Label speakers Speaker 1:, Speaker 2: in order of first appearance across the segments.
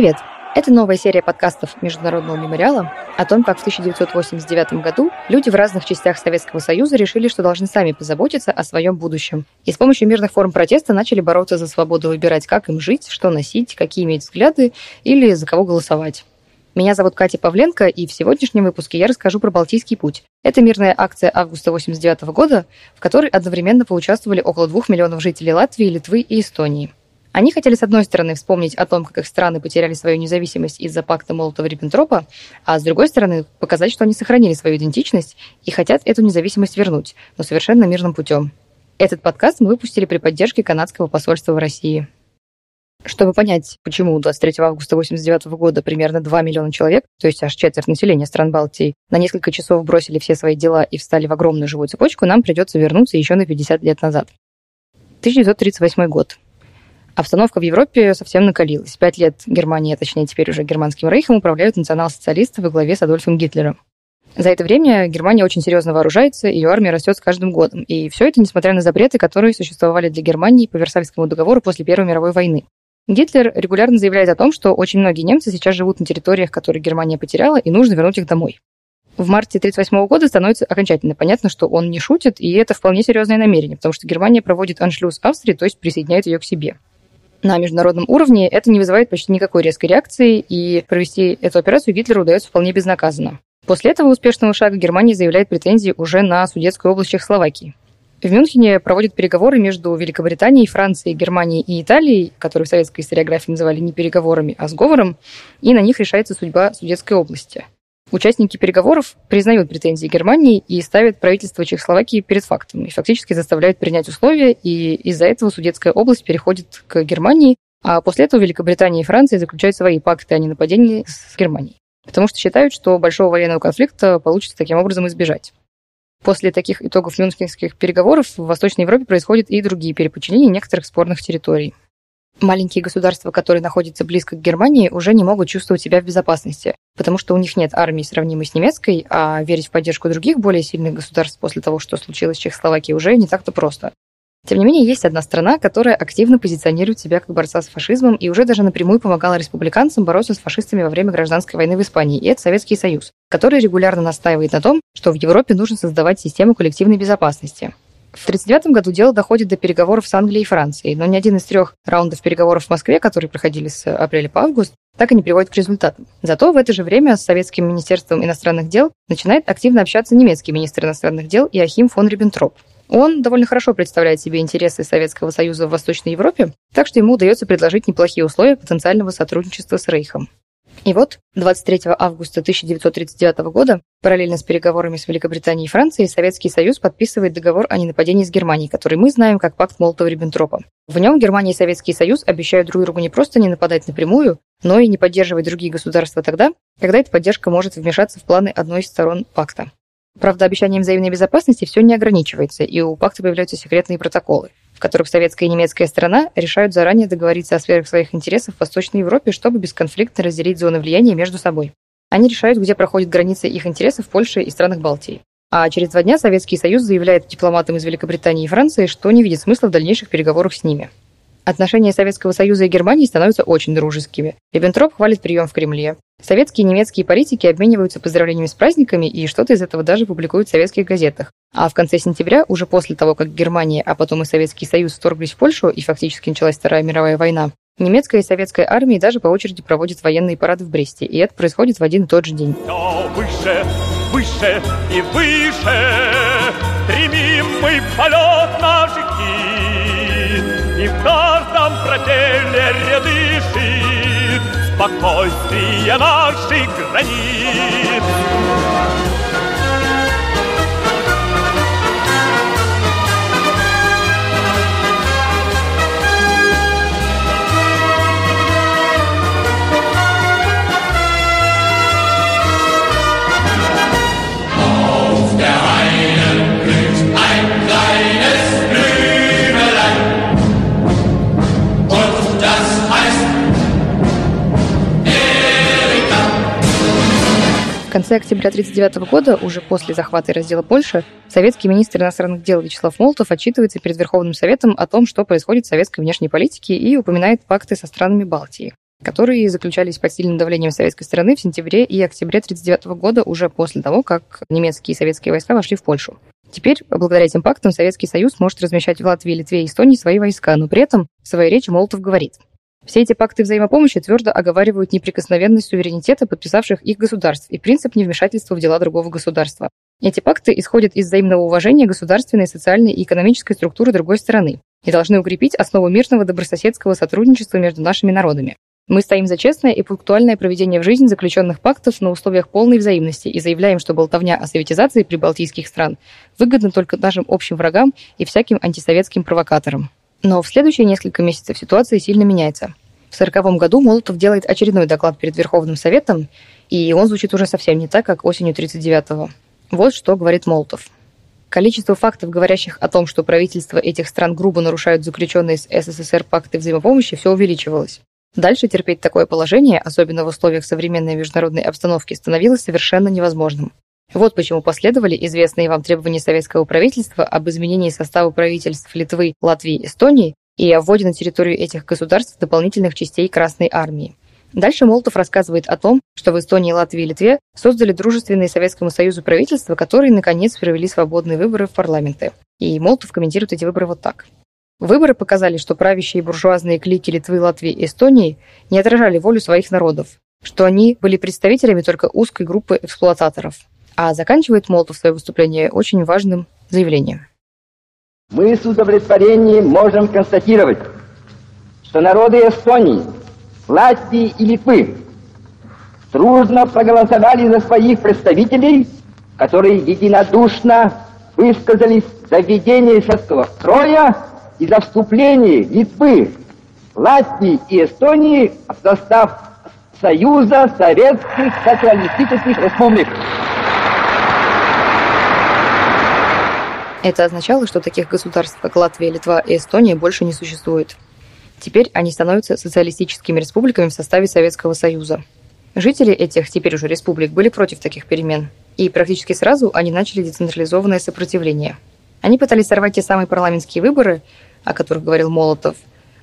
Speaker 1: Привет! Это новая серия подкастов Международного мемориала о том, как в 1989 году люди в разных частях Советского Союза решили, что должны сами позаботиться о своем будущем. И с помощью мирных форм протеста начали бороться за свободу выбирать, как им жить, что носить, какие иметь взгляды или за кого голосовать. Меня зовут Катя Павленко, и в сегодняшнем выпуске я расскажу про Балтийский путь. Это мирная акция августа 1989 года, в которой одновременно поучаствовали около двух миллионов жителей Латвии, Литвы и Эстонии. Они хотели, с одной стороны, вспомнить о том, как их страны потеряли свою независимость из-за пакта Молотова-Риббентропа, а с другой стороны, показать, что они сохранили свою идентичность и хотят эту независимость вернуть, но совершенно мирным путем. Этот подкаст мы выпустили при поддержке канадского посольства в России. Чтобы понять, почему 23 августа 1989 года примерно 2 миллиона человек, то есть аж четверть населения стран Балтии, на несколько часов бросили все свои дела и встали в огромную живую цепочку, нам придется вернуться еще на 50 лет назад. 1938 год. Обстановка в Европе совсем накалилась. Пять лет Германия, точнее теперь уже Германским рейхом, управляют национал-социалисты во главе с Адольфом Гитлером. За это время Германия очень серьезно вооружается, ее армия растет с каждым годом. И все это несмотря на запреты, которые существовали для Германии по Версальскому договору после Первой мировой войны. Гитлер регулярно заявляет о том, что очень многие немцы сейчас живут на территориях, которые Германия потеряла, и нужно вернуть их домой. В марте 1938 года становится окончательно понятно, что он не шутит, и это вполне серьезное намерение, потому что Германия проводит аншлюз Австрии, то есть присоединяет ее к себе на международном уровне, это не вызывает почти никакой резкой реакции, и провести эту операцию Гитлеру удается вполне безнаказанно. После этого успешного шага Германия заявляет претензии уже на Судетскую область Чехословакии. В Мюнхене проводят переговоры между Великобританией, Францией, Германией и Италией, которые в советской историографии называли не переговорами, а сговором, и на них решается судьба Судетской области. Участники переговоров признают претензии Германии и ставят правительство Чехословакии перед фактом и фактически заставляют принять условия, и из-за этого Судетская область переходит к Германии, а после этого Великобритания и Франция заключают свои пакты о ненападении с Германией, потому что считают, что большого военного конфликта получится таким образом избежать. После таких итогов мюнхенских переговоров в Восточной Европе происходят и другие переподчинения некоторых спорных территорий маленькие государства, которые находятся близко к Германии, уже не могут чувствовать себя в безопасности, потому что у них нет армии, сравнимой с немецкой, а верить в поддержку других более сильных государств после того, что случилось в Чехословакии, уже не так-то просто. Тем не менее, есть одна страна, которая активно позиционирует себя как борца с фашизмом и уже даже напрямую помогала республиканцам бороться с фашистами во время гражданской войны в Испании, и это Советский Союз, который регулярно настаивает на том, что в Европе нужно создавать систему коллективной безопасности. В 1939 году дело доходит до переговоров с Англией и Францией, но ни один из трех раундов переговоров в Москве, которые проходили с апреля по август, так и не приводит к результатам. Зато в это же время с Советским министерством иностранных дел начинает активно общаться немецкий министр иностранных дел Иохим фон Риббентроп. Он довольно хорошо представляет себе интересы Советского Союза в Восточной Европе, так что ему удается предложить неплохие условия потенциального сотрудничества с Рейхом. И вот 23 августа 1939 года, параллельно с переговорами с Великобританией и Францией, Советский Союз подписывает договор о ненападении с Германией, который мы знаем как пакт Молотова-Риббентропа. В нем Германия и Советский Союз обещают друг другу не просто не нападать напрямую, но и не поддерживать другие государства тогда, когда эта поддержка может вмешаться в планы одной из сторон пакта. Правда, обещанием взаимной безопасности все не ограничивается, и у пакта появляются секретные протоколы в которых советская и немецкая сторона решают заранее договориться о сферах своих интересов в Восточной Европе, чтобы бесконфликтно разделить зоны влияния между собой. Они решают, где проходят границы их интересов в Польше и странах Балтии. А через два дня Советский Союз заявляет дипломатам из Великобритании и Франции, что не видит смысла в дальнейших переговорах с ними. Отношения Советского Союза и Германии становятся очень дружескими. Риббентроп хвалит прием в Кремле. Советские и немецкие политики обмениваются поздравлениями с праздниками, и что-то из этого даже публикуют в советских газетах. А в конце сентября, уже после того, как Германия, а потом и Советский Союз вторглись в Польшу и фактически началась Вторая мировая война, немецкая и советская армии даже по очереди проводят военные парады в Бресте, и это происходит в один и тот же день. выше, выше и выше мы полет проделе ряды спокойствие наших границ. Конце октября 1939 года, уже после захвата и раздела Польши, советский министр иностранных дел Вячеслав Молотов отчитывается перед Верховным Советом о том, что происходит в советской внешней политике и упоминает пакты со странами Балтии. которые заключались под сильным давлением советской стороны в сентябре и октябре 1939 года, уже после того, как немецкие и советские войска вошли в Польшу. Теперь, благодаря этим пактам, Советский Союз может размещать в Латвии, Литве и Эстонии свои войска, но при этом в своей речи Молотов говорит, все эти пакты взаимопомощи твердо оговаривают неприкосновенность суверенитета подписавших их государств и принцип невмешательства в дела другого государства. Эти пакты исходят из взаимного уважения государственной, социальной и экономической структуры другой страны и должны укрепить основу мирного добрососедского сотрудничества между нашими народами. Мы стоим за честное и пунктуальное проведение в жизнь заключенных пактов на условиях полной взаимности и заявляем, что болтовня о советизации прибалтийских стран выгодна только нашим общим врагам и всяким антисоветским провокаторам. Но в следующие несколько месяцев ситуация сильно меняется. В 1940 году Молотов делает очередной доклад перед Верховным Советом, и он звучит уже совсем не так, как осенью 1939-го. Вот что говорит Молотов. Количество фактов, говорящих о том, что правительства этих стран грубо нарушают заключенные с СССР пакты взаимопомощи, все увеличивалось. Дальше терпеть такое положение, особенно в условиях современной международной обстановки, становилось совершенно невозможным. Вот почему последовали известные вам требования советского правительства об изменении состава правительств Литвы, Латвии Эстонии и о вводе на территорию этих государств дополнительных частей Красной Армии. Дальше Молотов рассказывает о том, что в Эстонии, Латвии и Литве создали дружественные Советскому Союзу правительства, которые, наконец, провели свободные выборы в парламенты. И Молотов комментирует эти выборы вот так. Выборы показали, что правящие буржуазные клики Литвы, Латвии и Эстонии не отражали волю своих народов, что они были представителями только узкой группы эксплуататоров. А заканчивает Молотов свое выступление очень важным заявлением.
Speaker 2: Мы с удовлетворением можем констатировать, что народы Эстонии, Латвии и Литвы дружно проголосовали за своих представителей, которые единодушно высказались за введение шестого строя и за вступление Литвы, Латвии и Эстонии в состав Союза Советских Социалистических Республик.
Speaker 1: Это означало, что таких государств, как Латвия, Литва и Эстония, больше не существует. Теперь они становятся социалистическими республиками в составе Советского Союза. Жители этих теперь уже республик были против таких перемен, и практически сразу они начали децентрализованное сопротивление. Они пытались сорвать те самые парламентские выборы, о которых говорил Молотов,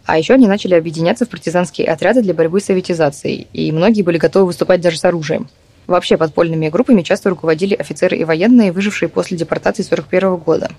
Speaker 1: а еще они начали объединяться в партизанские отряды для борьбы с советизацией, и многие были готовы выступать даже с оружием. Вообще подпольными группами часто руководили офицеры и военные, выжившие после депортации 1941 года.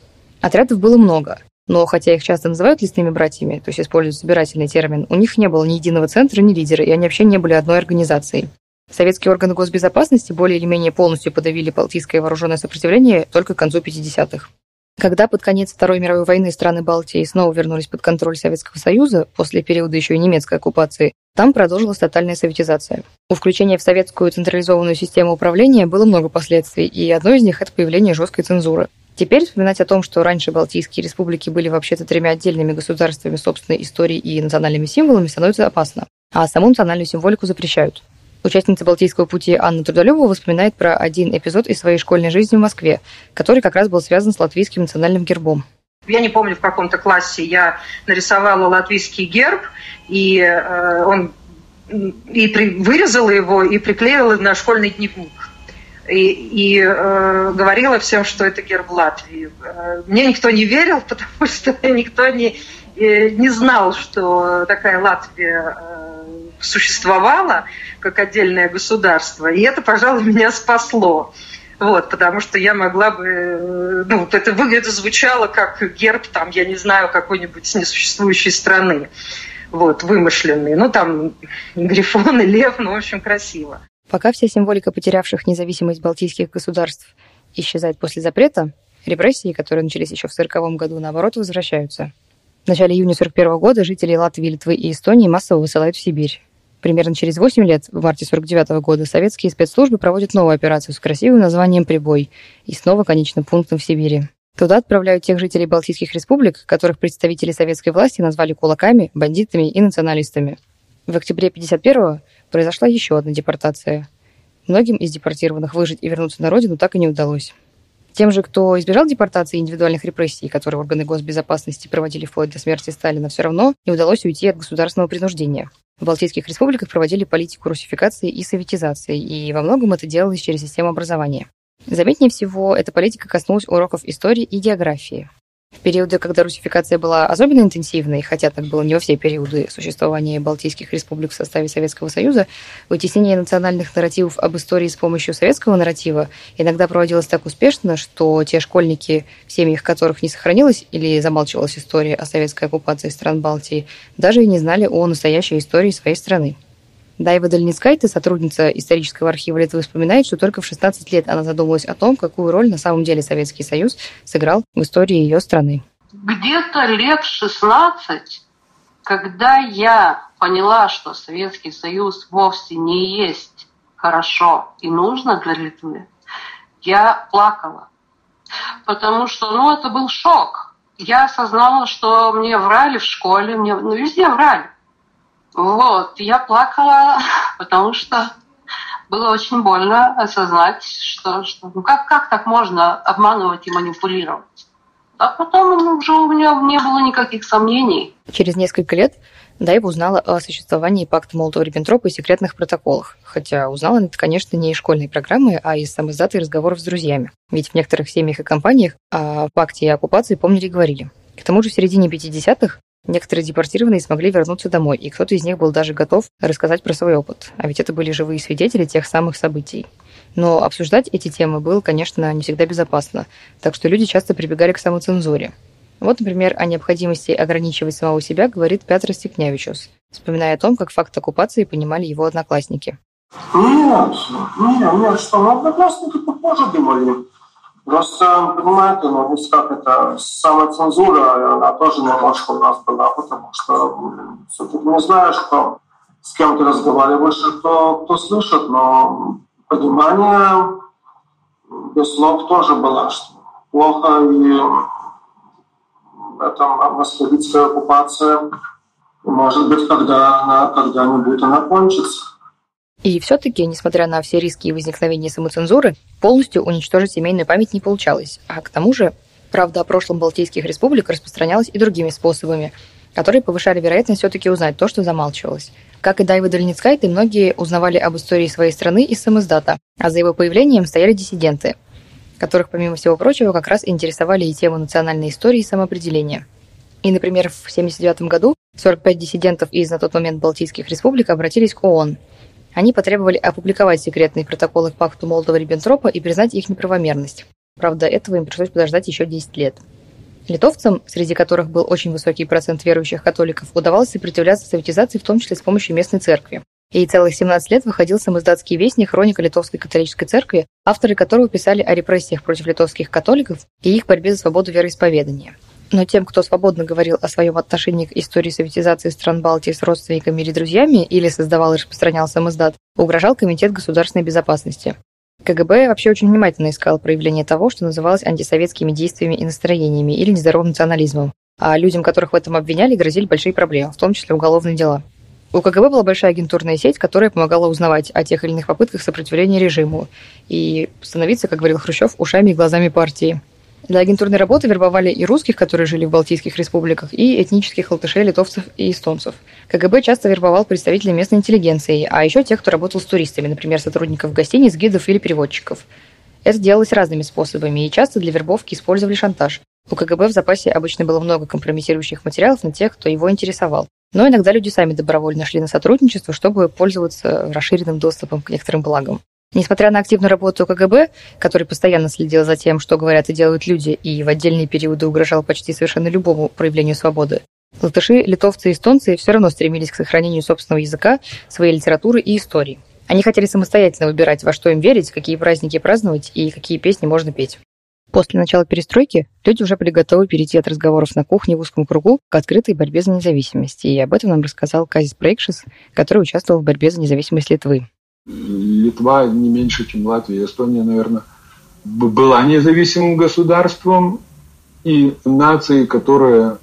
Speaker 1: Отрядов было много, но хотя их часто называют лесными братьями, то есть используют собирательный термин, у них не было ни единого центра, ни лидера, и они вообще не были одной организацией. Советские органы госбезопасности более или менее полностью подавили балтийское вооруженное сопротивление только к концу 50-х. Когда под конец Второй мировой войны страны Балтии снова вернулись под контроль Советского Союза после периода еще и немецкой оккупации, там продолжилась тотальная советизация. У включения в советскую централизованную систему управления было много последствий, и одно из них – это появление жесткой цензуры. Теперь вспоминать о том, что раньше Балтийские республики были вообще-то тремя отдельными государствами собственной историей и национальными символами, становится опасно. А саму национальную символику запрещают. Участница Балтийского пути Анна Трудолюбова вспоминает про один эпизод из своей школьной жизни в Москве, который как раз был связан с латвийским национальным гербом.
Speaker 3: Я не помню, в каком-то классе я нарисовала латвийский герб, и э, он и при, вырезала его и приклеила на школьный дневник. И, и э, говорила всем, что это герб Латвии. Э, мне никто не верил, потому что никто не, э, не знал, что такая Латвия э, существовала как отдельное государство. И это, пожалуй, меня спасло. Вот, потому что я могла бы, э, ну, вот это выглядит, звучало как герб, там, я не знаю, какой-нибудь несуществующей страны, вот, вымышленный. Ну, там, грифон и лев, ну, в общем, красиво.
Speaker 1: Пока вся символика потерявших независимость балтийских государств исчезает после запрета, репрессии, которые начались еще в 1940 году, наоборот, возвращаются. В начале июня 1941 года жители Латвии, Литвы и Эстонии массово высылают в Сибирь. Примерно через 8 лет, в марте 1949 года, советские спецслужбы проводят новую операцию с красивым названием «Прибой» и снова конечным пунктом в Сибири. Туда отправляют тех жителей Балтийских республик, которых представители советской власти назвали кулаками, бандитами и националистами. В октябре 1951 произошла еще одна депортация. Многим из депортированных выжить и вернуться на родину так и не удалось. Тем же, кто избежал депортации и индивидуальных репрессий, которые органы госбезопасности проводили вплоть до смерти Сталина, все равно не удалось уйти от государственного принуждения. В Балтийских республиках проводили политику русификации и советизации, и во многом это делалось через систему образования. Заметнее всего, эта политика коснулась уроков истории и географии. В периоды, когда русификация была особенно интенсивной, хотя так было не во все периоды существования Балтийских республик в составе Советского Союза, вытеснение национальных нарративов об истории с помощью советского нарратива иногда проводилось так успешно, что те школьники, в семьях которых не сохранилась или замалчивалась история о советской оккупации стран Балтии, даже и не знали о настоящей истории своей страны. Дайва Дальницкайте, сотрудница исторического архива Литвы, вспоминает, что только в 16 лет она задумалась о том, какую роль на самом деле Советский Союз сыграл в истории ее страны.
Speaker 4: Где-то лет 16, когда я поняла, что Советский Союз вовсе не есть хорошо и нужно для Литвы, я плакала. Потому что, ну, это был шок. Я осознала, что мне врали в школе, мне ну, везде врали. Вот, я плакала, потому что было очень больно осознать, что, что ну как, как так можно обманывать и манипулировать. А потом уже у меня не было никаких сомнений.
Speaker 1: Через несколько лет Дайва узнала о существовании пакта Молотова-Риббентропа и секретных протоколах. Хотя узнала это, конечно, не из школьной программы, а из самоздата и разговоров с друзьями. Ведь в некоторых семьях и компаниях о пакте и оккупации помнили и говорили. К тому же в середине 50-х Некоторые депортированные смогли вернуться домой, и кто-то из них был даже готов рассказать про свой опыт. А ведь это были живые свидетели тех самых событий. Но обсуждать эти темы было, конечно, не всегда безопасно, так что люди часто прибегали к самоцензуре. Вот, например, о необходимости ограничивать самого себя говорит Петр Степнявичус, вспоминая о том, как факт оккупации понимали его одноклассники.
Speaker 5: Нет, нет, нет, что, ну, одноклассники тоже думали Просто, понимаете, ну, как это, самоцензура, она тоже немножко у нас была, потому что все-таки не знаешь, кто, с кем ты разговариваешь, кто, кто слышит, но понимание без слов тоже было, что плохо, и это московитская оккупация, может быть, когда она когда-нибудь она кончится.
Speaker 1: И все-таки, несмотря на все риски и возникновения самоцензуры, полностью уничтожить семейную память не получалось. А к тому же, правда о прошлом Балтийских республик распространялась и другими способами, которые повышали вероятность все-таки узнать то, что замалчивалось. Как и Дайва Дальницкайте, многие узнавали об истории своей страны из самоздата, а за его появлением стояли диссиденты, которых, помимо всего прочего, как раз интересовали и тему национальной истории и самоопределения. И, например, в 1979 году 45 диссидентов из на тот момент Балтийских республик обратились к ООН – они потребовали опубликовать секретные протоколы пакту Молотова-Риббентропа и признать их неправомерность. Правда, этого им пришлось подождать еще 10 лет. Литовцам, среди которых был очень высокий процент верующих католиков, удавалось сопротивляться советизации, в том числе с помощью местной церкви. И целых 17 лет выходил самоиздатский вестник «Хроника Литовской католической церкви», авторы которого писали о репрессиях против литовских католиков и их борьбе за свободу вероисповедания. Но тем, кто свободно говорил о своем отношении к истории советизации стран Балтии с родственниками или друзьями, или создавал и распространял самоздат, угрожал Комитет государственной безопасности. КГБ вообще очень внимательно искал проявление того, что называлось антисоветскими действиями и настроениями или нездоровым национализмом. А людям, которых в этом обвиняли, грозили большие проблемы, в том числе уголовные дела. У КГБ была большая агентурная сеть, которая помогала узнавать о тех или иных попытках сопротивления режиму и становиться, как говорил Хрущев, ушами и глазами партии. Для агентурной работы вербовали и русских, которые жили в Балтийских республиках, и этнических латышей, литовцев и эстонцев. КГБ часто вербовал представителей местной интеллигенции, а еще тех, кто работал с туристами, например, сотрудников гостиниц, гидов или переводчиков. Это делалось разными способами, и часто для вербовки использовали шантаж. У КГБ в запасе обычно было много компрометирующих материалов на тех, кто его интересовал. Но иногда люди сами добровольно шли на сотрудничество, чтобы пользоваться расширенным доступом к некоторым благам. Несмотря на активную работу КГБ, который постоянно следил за тем, что говорят и делают люди, и в отдельные периоды угрожал почти совершенно любому проявлению свободы, латыши, литовцы и эстонцы все равно стремились к сохранению собственного языка, своей литературы и истории. Они хотели самостоятельно выбирать, во что им верить, какие праздники праздновать и какие песни можно петь. После начала перестройки люди уже были готовы перейти от разговоров на кухне в узком кругу к открытой борьбе за независимость. И об этом нам рассказал Казис Прейкшис, который участвовал в борьбе за независимость Литвы.
Speaker 6: Литва не меньше, чем Латвия, Эстония, наверное, была независимым государством, и нация, которая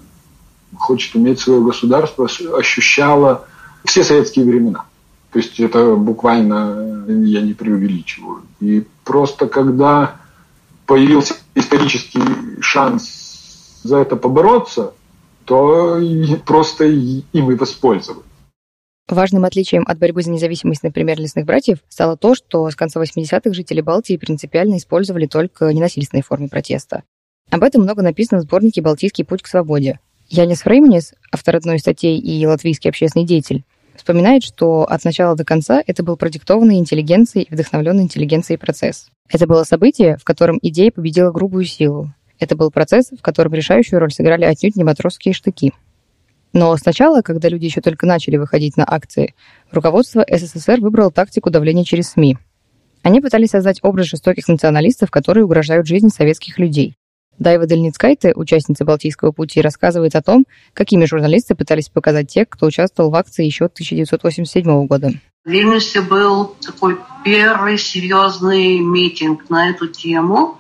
Speaker 6: хочет иметь свое государство, ощущала все советские времена. То есть это буквально, я не преувеличиваю. И просто когда появился исторический шанс за это побороться, то просто им и воспользовались.
Speaker 1: Важным отличием от борьбы за независимость, например, лесных братьев, стало то, что с конца 80-х жители Балтии принципиально использовали только ненасильственные формы протеста. Об этом много написано в сборнике «Балтийский путь к свободе». Янис Фрейманис, автор одной из статей и латвийский общественный деятель, вспоминает, что от начала до конца это был продиктованный интеллигенцией и вдохновленный интеллигенцией процесс. Это было событие, в котором идея победила грубую силу. Это был процесс, в котором решающую роль сыграли отнюдь не матросские штыки. Но сначала, когда люди еще только начали выходить на акции, руководство СССР выбрало тактику давления через СМИ. Они пытались создать образ жестоких националистов, которые угрожают жизни советских людей. Дайва Дельницкайте, участница Балтийского пути, рассказывает о том, какими журналисты пытались показать тех, кто участвовал в акции еще 1987 года.
Speaker 4: В Вильнюсе был такой первый серьезный митинг на эту тему.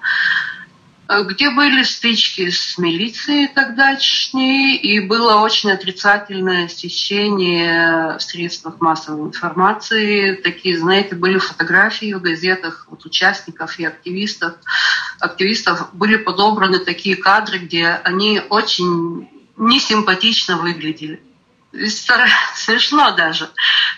Speaker 4: Э, где были стычки с милицией тогдашней, и было очень отрицательное освещение в средствах массовой информации. Такие, знаете, были фотографии в газетах вот, участников и активистов. Активистов были подобраны такие кадры, где они очень несимпатично выглядели смешно даже,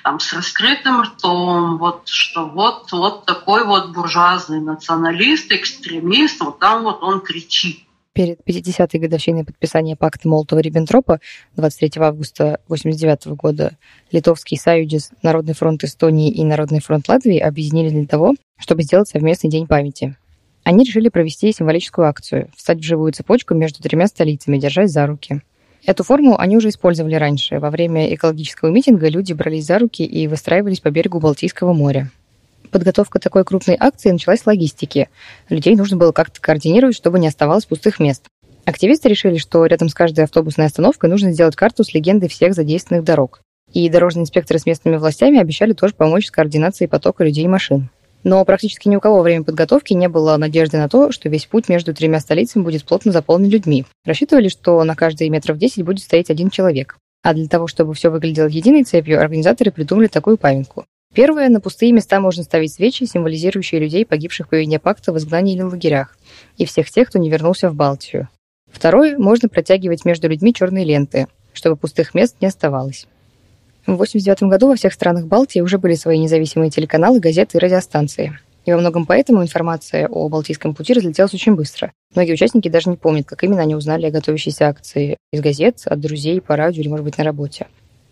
Speaker 4: там, с раскрытым ртом, вот что вот, вот такой вот буржуазный националист, экстремист, вот там вот он кричит.
Speaker 1: Перед 50-й годовщиной подписания пакта Молотова-Риббентропа 23 августа 1989 года Литовский Союз, Народный фронт Эстонии и Народный фронт Латвии объединились для того, чтобы сделать совместный день памяти. Они решили провести символическую акцию – встать в живую цепочку между тремя столицами, держась за руки – Эту форму они уже использовали раньше. Во время экологического митинга люди брались за руки и выстраивались по берегу Балтийского моря. Подготовка такой крупной акции началась с логистики. Людей нужно было как-то координировать, чтобы не оставалось пустых мест. Активисты решили, что рядом с каждой автобусной остановкой нужно сделать карту с легендой всех задействованных дорог. И дорожные инспекторы с местными властями обещали тоже помочь с координацией потока людей и машин. Но практически ни у кого во время подготовки не было надежды на то, что весь путь между тремя столицами будет плотно заполнен людьми. Рассчитывали, что на каждые метров 10 будет стоять один человек. А для того, чтобы все выглядело единой цепью, организаторы придумали такую памятку. Первое, на пустые места можно ставить свечи, символизирующие людей, погибших по вине пакта в изгнании или лагерях, и всех тех, кто не вернулся в Балтию. Второе, можно протягивать между людьми черные ленты, чтобы пустых мест не оставалось. В 1989 году во всех странах Балтии уже были свои независимые телеканалы, газеты и радиостанции. И во многом поэтому информация о Балтийском пути разлетелась очень быстро. Многие участники даже не помнят, как именно они узнали о готовящейся акции из газет, от друзей, по радио или, может быть, на работе.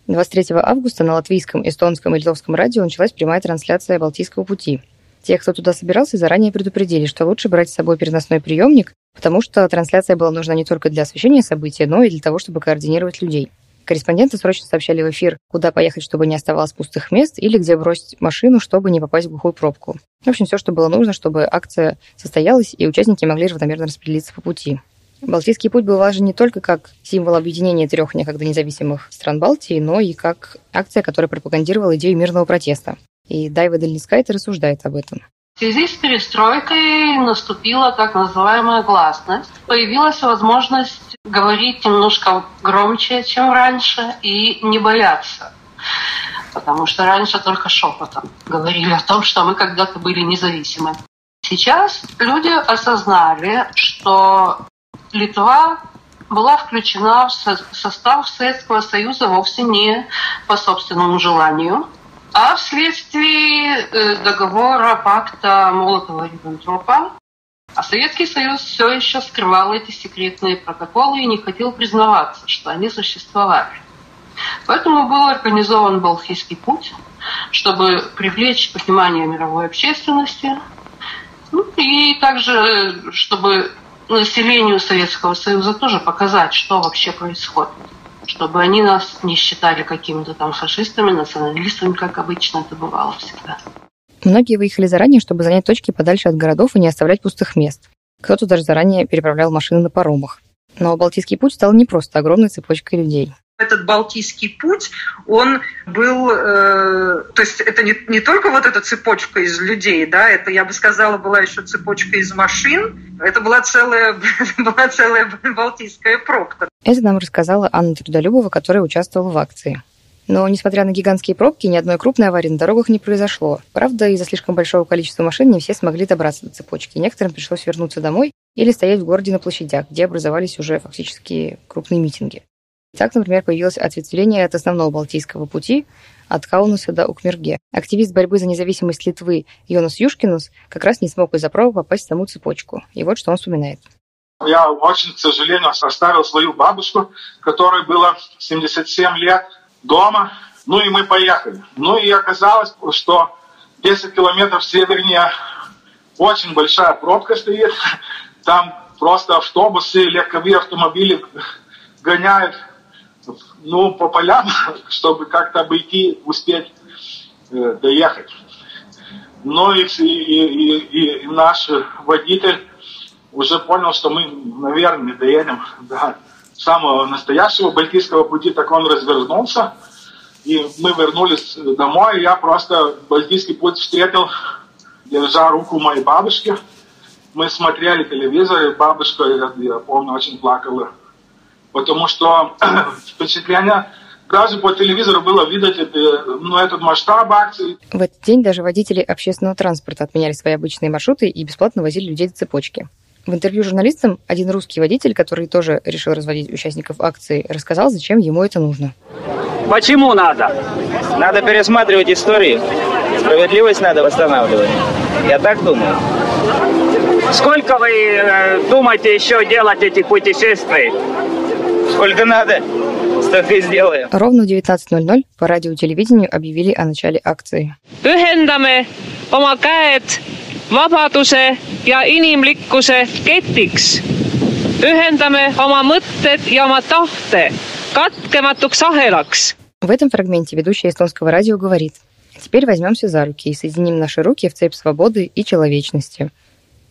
Speaker 1: 23 августа на латвийском, эстонском и литовском радио началась прямая трансляция Балтийского пути. Те, кто туда собирался, заранее предупредили, что лучше брать с собой переносной приемник, потому что трансляция была нужна не только для освещения события, но и для того, чтобы координировать людей. Корреспонденты срочно сообщали в эфир, куда поехать, чтобы не оставалось пустых мест, или где бросить машину, чтобы не попасть в глухую пробку. В общем, все, что было нужно, чтобы акция состоялась, и участники могли равномерно распределиться по пути. Балтийский путь был важен не только как символ объединения трех некогда независимых стран Балтии, но и как акция, которая пропагандировала идею мирного протеста. И Дайва Дельницкайта рассуждает об этом.
Speaker 4: В связи с перестройкой наступила так называемая гласность. Появилась возможность говорить немножко громче, чем раньше, и не бояться. Потому что раньше только шепотом говорили о том, что мы когда-то были независимы. Сейчас люди осознали, что Литва была включена в состав Советского Союза вовсе не по собственному желанию, а вследствие э, договора пакта Молотова-Риббентропа. А Советский Союз все еще скрывал эти секретные протоколы и не хотел признаваться, что они существовали. Поэтому был организован Балтийский путь, чтобы привлечь внимание мировой общественности, ну, и также, чтобы населению Советского Союза тоже показать, что вообще происходит чтобы они нас не считали какими-то там фашистами, националистами, как обычно это бывало всегда.
Speaker 1: Многие выехали заранее, чтобы занять точки подальше от городов и не оставлять пустых мест. Кто-то даже заранее переправлял машины на паромах. Но Балтийский путь стал не просто огромной цепочкой людей
Speaker 3: этот Балтийский путь, он был, э, то есть это не, не только вот эта цепочка из людей, да, это, я бы сказала, была еще цепочка из машин, это была целая, была целая Балтийская пробка.
Speaker 1: Это нам рассказала Анна Трудолюбова, которая участвовала в акции. Но, несмотря на гигантские пробки, ни одной крупной аварии на дорогах не произошло. Правда, из-за слишком большого количества машин не все смогли добраться до цепочки. Некоторым пришлось вернуться домой или стоять в городе на площадях, где образовались уже фактически крупные митинги. Так, например, появилось ответвление от основного Балтийского пути от Каунаса до Укмерге. Активист борьбы за независимость Литвы Йонас Юшкинус как раз не смог из-за права попасть в саму цепочку. И вот что он вспоминает.
Speaker 7: Я очень, к сожалению, оставил свою бабушку, которой было 77 лет, дома. Ну и мы поехали. Ну и оказалось, что 10 километров севернее очень большая пробка стоит. Там просто автобусы, легковые автомобили гоняют ну, по полям, чтобы как-то обойти, успеть э, доехать. Ну и, и, и, и наш водитель уже понял, что мы, наверное, не доедем до самого настоящего Балтийского пути, так он развернулся, и мы вернулись домой, я просто Балтийский путь встретил, держа руку моей бабушки. Мы смотрели телевизор, и бабушка, я, я помню, очень плакала, потому что впечатление даже по телевизору было видеть это, ну, этот масштаб акции.
Speaker 1: В этот день даже водители общественного транспорта отменяли свои обычные маршруты и бесплатно возили людей до цепочки. В интервью журналистам один русский водитель, который тоже решил разводить участников акции, рассказал, зачем ему это нужно.
Speaker 8: Почему надо? Надо пересматривать историю. Справедливость надо восстанавливать. Я так думаю. Сколько вы э, думаете еще делать этих путешествий? Сколько надо, столько и сделаем.
Speaker 1: Ровно в 19.00 по радио и телевидению объявили о начале акции.
Speaker 9: Ühendame oma käed vabaduse ja inimlikkuse ketiks. Ühendame oma mõtted ja oma tahte katkematuks ahelaks.
Speaker 1: В этом фрагменте ведущая эстонского радио говорит «Теперь возьмемся за руки и соединим наши руки в цепь свободы и человечности».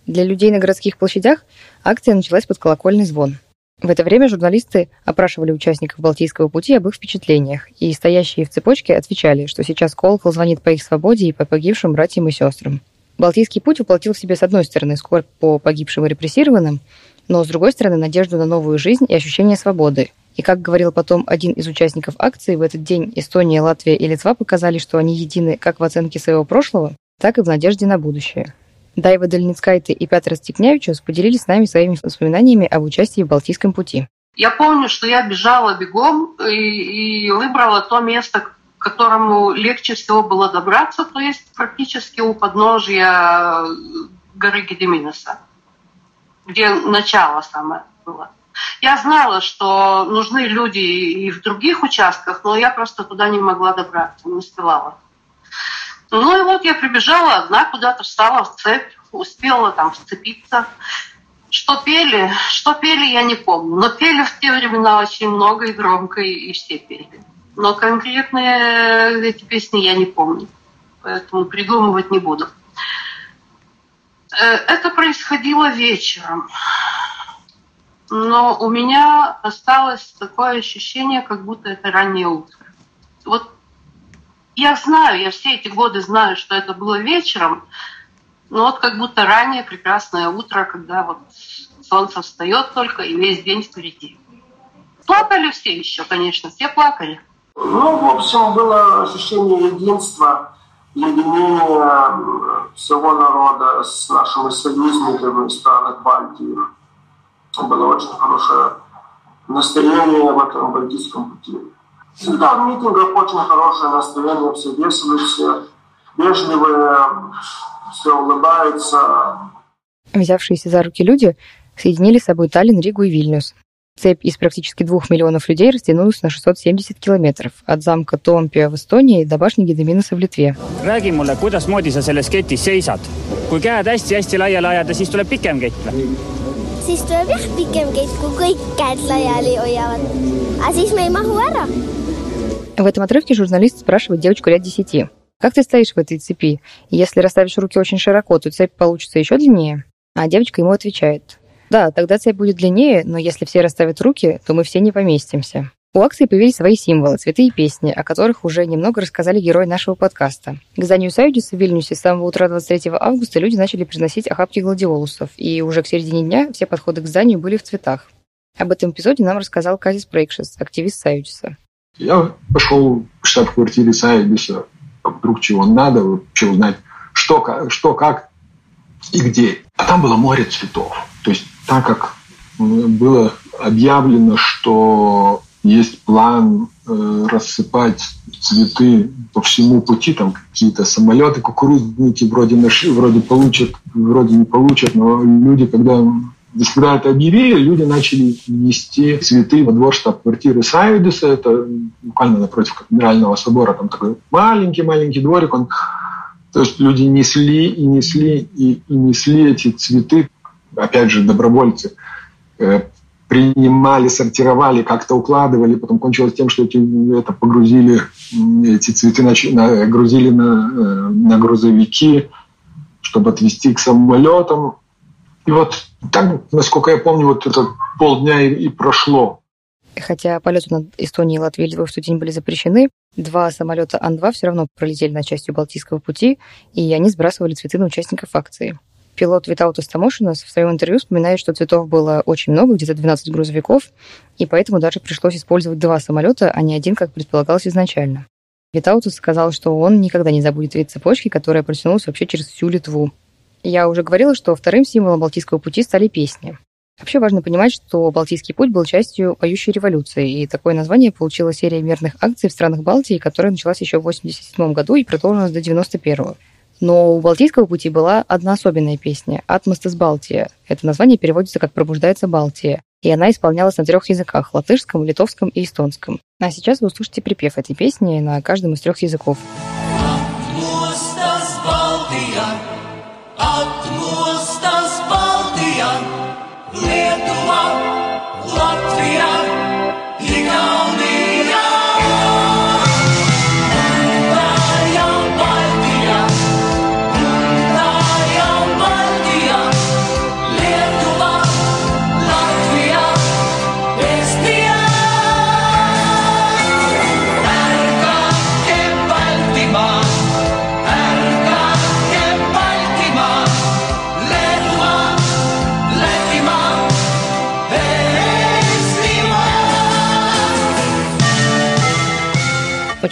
Speaker 1: Для людей на городских площадях акция началась под колокольный звон. В это время журналисты опрашивали участников Балтийского пути об их впечатлениях, и стоящие в цепочке отвечали, что сейчас колокол звонит по их свободе и по погибшим братьям и сестрам. Балтийский путь воплотил в себе, с одной стороны, скорбь по погибшим и репрессированным, но, с другой стороны, надежду на новую жизнь и ощущение свободы. И, как говорил потом один из участников акции, в этот день Эстония, Латвия и Литва показали, что они едины как в оценке своего прошлого, так и в надежде на будущее. Дайва Дальницкайте и Петр Стекнявичус поделились с нами своими воспоминаниями об участии в Балтийском пути.
Speaker 4: Я помню, что я бежала бегом и, и выбрала то место, которому легче всего было добраться, то есть практически у подножья горы Гедеминеса, где начало самое было. Я знала, что нужны люди и в других участках, но я просто туда не могла добраться, не успевала. Ну и вот я прибежала одна, куда-то встала в цепь, успела там вцепиться. Что пели, что пели, я не помню. Но пели в те времена очень много и громко, и все пели. Но конкретные эти песни я не помню, поэтому придумывать не буду. Э, это происходило вечером. Но у меня осталось такое ощущение, как будто это раннее утро. Вот я знаю, я все эти годы знаю, что это было вечером, но вот как будто раннее прекрасное утро, когда вот солнце встает только и весь день впереди. Плакали все еще, конечно, все плакали.
Speaker 5: Ну, в общем, было ощущение единства, единения всего народа с нашими союзниками из стран Балтии. Было очень хорошее настроение в этом Балтийском пути. Всегда в митингах очень хорошее настроение, все веселые, все вежливые, все улыбаются.
Speaker 1: Взявшиеся за руки люди соединили с собой Таллин, Ригу и Вильнюс. Цепь из практически двух миллионов людей растянулась на 670 километров от замка Томпия в Эстонии до башни Гедеминаса в Литве.
Speaker 8: räägi mulle, kuidasmoodi sa selles ketis seisad? kui käed hästi-hästi laiali ajada, siis tuleb pikem kett või?
Speaker 10: siis tuleb jah pikem kett, kui kõik käed laiali hoiavad. А siis me ei mahu ära.
Speaker 1: В этом отрывке журналист спрашивает девочку лет 10. Как ты стоишь в этой цепи? Если расставишь руки очень широко, то цепь получится еще длиннее? А девочка ему отвечает. Да, тогда цепь будет длиннее, но если все расставят руки, то мы все не поместимся. У акции появились свои символы, цветы и песни, о которых уже немного рассказали герои нашего подкаста. К зданию Союзиса в Вильнюсе с самого утра 23 августа люди начали приносить охапки гладиолусов, и уже к середине дня все подходы к зданию были в цветах. Об этом эпизоде нам рассказал Казис Брейкшес, активист Союзиса.
Speaker 6: Я пошел в штаб-квартире Союзиса, вдруг чего надо, вообще узнать, что, что, как и где. А там было море цветов. То есть так как было объявлено, что есть план э, рассыпать цветы по всему пути, там какие-то самолеты, кукурузники вроде, наши, вроде получат, вроде не получат, но люди, когда когда это объявили, люди начали нести цветы во двор штаб-квартиры Сайдеса, это буквально напротив кафедрального собора, там такой маленький-маленький дворик, он то есть люди несли и несли и, и несли эти цветы, опять же, добровольцы, э, принимали, сортировали, как-то укладывали, потом кончилось тем, что эти, это погрузили, эти цветы на, грузили на, э, на грузовики, чтобы отвезти к самолетам. И вот так, насколько я помню, вот это полдня и, и прошло.
Speaker 1: Хотя полеты над Эстонией и Латвией в тот день были запрещены, два самолета Ан-2 все равно пролетели над частью Балтийского пути, и они сбрасывали цветы на участников акции. Пилот Витаута Стамошина в своем интервью вспоминает, что цветов было очень много, где-то 12 грузовиков, и поэтому даже пришлось использовать два самолета, а не один, как предполагалось изначально. Витаутус сказал, что он никогда не забудет вид цепочки, которая протянулась вообще через всю Литву. Я уже говорила, что вторым символом Балтийского пути стали песни. Вообще важно понимать, что Балтийский путь был частью поющей революции, и такое название получила серия мирных акций в странах Балтии, которая началась еще в 1987 году и продолжилась до 1991. Но у Балтийского пути была одна особенная песня «Атмостас Балтия». Это название переводится как «Пробуждается Балтия», и она исполнялась на трех языках – латышском, литовском и эстонском. А сейчас вы услышите припев этой песни на каждом из трех языков. atmostas Baltijā, Lietuvā, Latvijā, Igaunijā.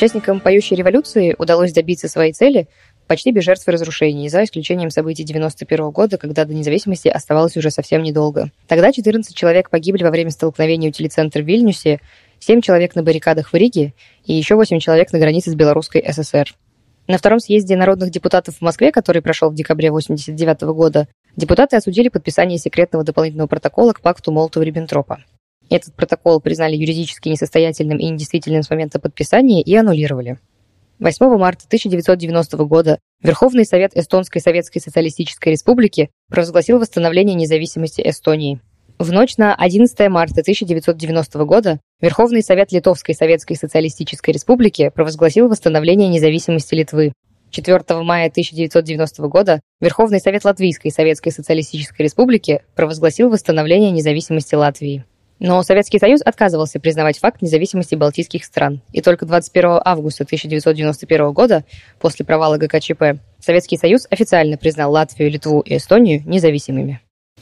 Speaker 1: Участникам поющей революции удалось добиться своей цели почти без жертв и разрушений, за исключением событий 91 года, когда до независимости оставалось уже совсем недолго. Тогда 14 человек погибли во время столкновения у телецентра в Вильнюсе, 7 человек на баррикадах в Риге и еще 8 человек на границе с Белорусской ССР. На втором съезде народных депутатов в Москве, который прошел в декабре 1989 года, депутаты осудили подписание секретного дополнительного протокола к пакту Молотова-Риббентропа. Этот протокол признали юридически несостоятельным и недействительным с момента подписания и аннулировали. 8 марта 1990 года Верховный Совет Эстонской Советской Социалистической Республики провозгласил восстановление независимости Эстонии. В ночь на 11 марта 1990 года Верховный Совет Литовской Советской Социалистической Республики провозгласил восстановление независимости Литвы. 4 мая 1990 года Верховный Совет Латвийской Советской Социалистической Республики провозгласил восстановление независимости Латвии. Но Советский Союз отказывался признавать факт независимости балтийских стран. И только 21 августа 1991 года, после провала ГКЧП, Советский Союз официально признал Латвию, Литву и Эстонию независимыми.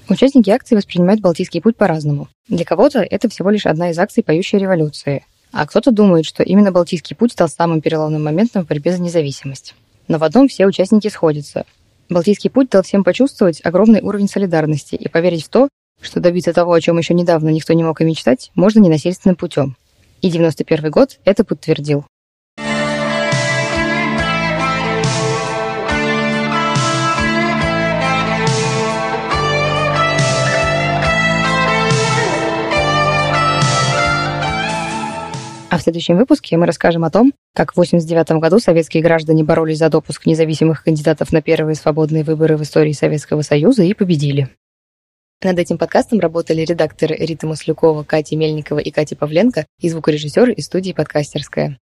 Speaker 1: Участники акции воспринимают Балтийский путь по-разному. Для кого-то это всего лишь одна из акций поющей революции, а кто-то думает, что именно Балтийский путь стал самым переломным моментом в борьбе за независимость. Но в одном все участники сходятся. Балтийский путь дал всем почувствовать огромный уровень солидарности и поверить в то, что добиться того, о чем еще недавно никто не мог и мечтать, можно ненасильственным путем. И 91 год это подтвердил. А в следующем выпуске мы расскажем о том, как в 1989 году советские граждане боролись за допуск независимых кандидатов на первые свободные выборы в истории Советского Союза и победили. Над этим подкастом работали редакторы Рита Маслюкова, Катя Мельникова и Катя Павленко и звукорежиссер из студии «Подкастерская».